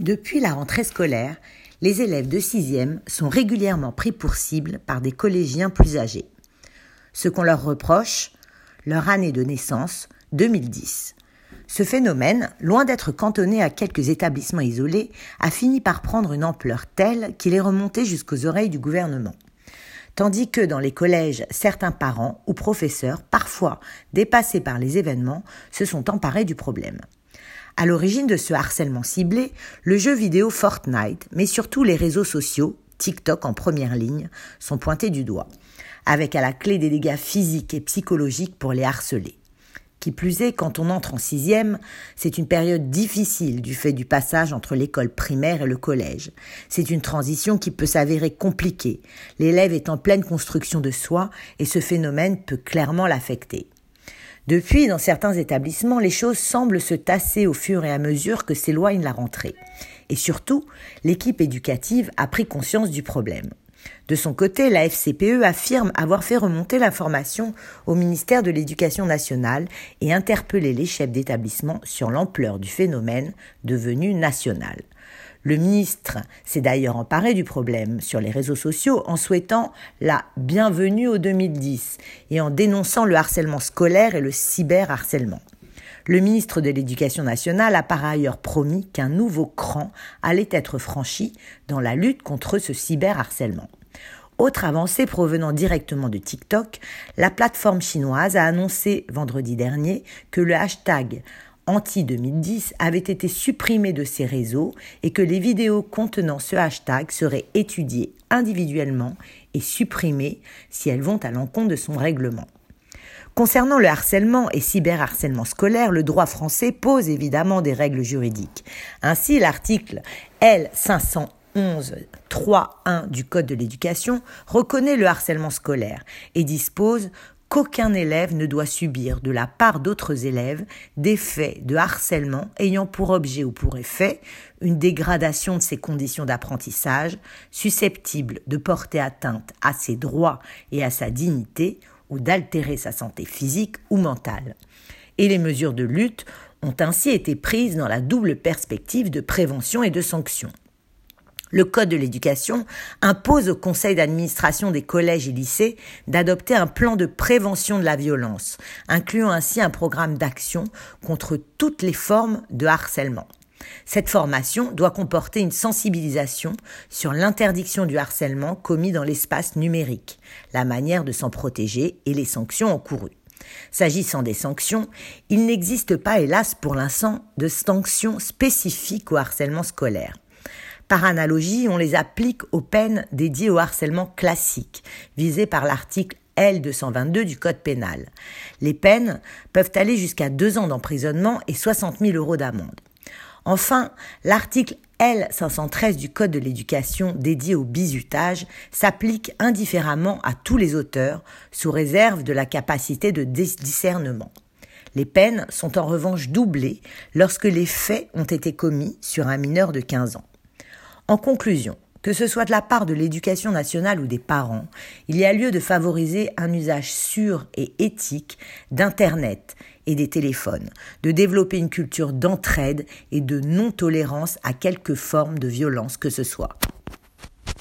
Depuis la rentrée scolaire, les élèves de 6e sont régulièrement pris pour cible par des collégiens plus âgés. Ce qu'on leur reproche, leur année de naissance, 2010. Ce phénomène, loin d'être cantonné à quelques établissements isolés, a fini par prendre une ampleur telle qu'il est remonté jusqu'aux oreilles du gouvernement. Tandis que dans les collèges, certains parents ou professeurs, parfois dépassés par les événements, se sont emparés du problème. À l'origine de ce harcèlement ciblé, le jeu vidéo Fortnite, mais surtout les réseaux sociaux, TikTok en première ligne, sont pointés du doigt, avec à la clé des dégâts physiques et psychologiques pour les harcelés. Qui plus est, quand on entre en sixième, c'est une période difficile du fait du passage entre l'école primaire et le collège. C'est une transition qui peut s'avérer compliquée. L'élève est en pleine construction de soi et ce phénomène peut clairement l'affecter. Depuis, dans certains établissements, les choses semblent se tasser au fur et à mesure que s'éloigne la rentrée. Et surtout, l'équipe éducative a pris conscience du problème. De son côté, la FCPE affirme avoir fait remonter l'information au ministère de l'Éducation nationale et interpellé les chefs d'établissement sur l'ampleur du phénomène devenu national. Le ministre s'est d'ailleurs emparé du problème sur les réseaux sociaux en souhaitant la bienvenue au 2010 et en dénonçant le harcèlement scolaire et le cyberharcèlement. Le ministre de l'Éducation nationale a par ailleurs promis qu'un nouveau cran allait être franchi dans la lutte contre ce cyberharcèlement. Autre avancée provenant directement de TikTok, la plateforme chinoise a annoncé vendredi dernier que le hashtag anti-2010 avait été supprimé de ses réseaux et que les vidéos contenant ce hashtag seraient étudiées individuellement et supprimées si elles vont à l'encontre de son règlement. Concernant le harcèlement et cyberharcèlement scolaire, le droit français pose évidemment des règles juridiques. Ainsi, l'article L 511 3.1 du Code de l'éducation reconnaît le harcèlement scolaire et dispose qu'aucun élève ne doit subir de la part d'autres élèves des faits de harcèlement ayant pour objet ou pour effet une dégradation de ses conditions d'apprentissage susceptible de porter atteinte à ses droits et à sa dignité ou d'altérer sa santé physique ou mentale. Et les mesures de lutte ont ainsi été prises dans la double perspective de prévention et de sanction. Le Code de l'éducation impose au conseil d'administration des collèges et lycées d'adopter un plan de prévention de la violence, incluant ainsi un programme d'action contre toutes les formes de harcèlement. Cette formation doit comporter une sensibilisation sur l'interdiction du harcèlement commis dans l'espace numérique, la manière de s'en protéger et les sanctions encourues. S'agissant des sanctions, il n'existe pas, hélas, pour l'instant, de sanctions spécifiques au harcèlement scolaire. Par analogie, on les applique aux peines dédiées au harcèlement classique, visées par l'article L222 du Code pénal. Les peines peuvent aller jusqu'à deux ans d'emprisonnement et 60 000 euros d'amende. Enfin, l'article L513 du Code de l'éducation dédié au bizutage s'applique indifféremment à tous les auteurs, sous réserve de la capacité de discernement. Les peines sont en revanche doublées lorsque les faits ont été commis sur un mineur de 15 ans. En conclusion, que ce soit de la part de l'éducation nationale ou des parents, il y a lieu de favoriser un usage sûr et éthique d'Internet et des téléphones, de développer une culture d'entraide et de non-tolérance à quelque forme de violence que ce soit.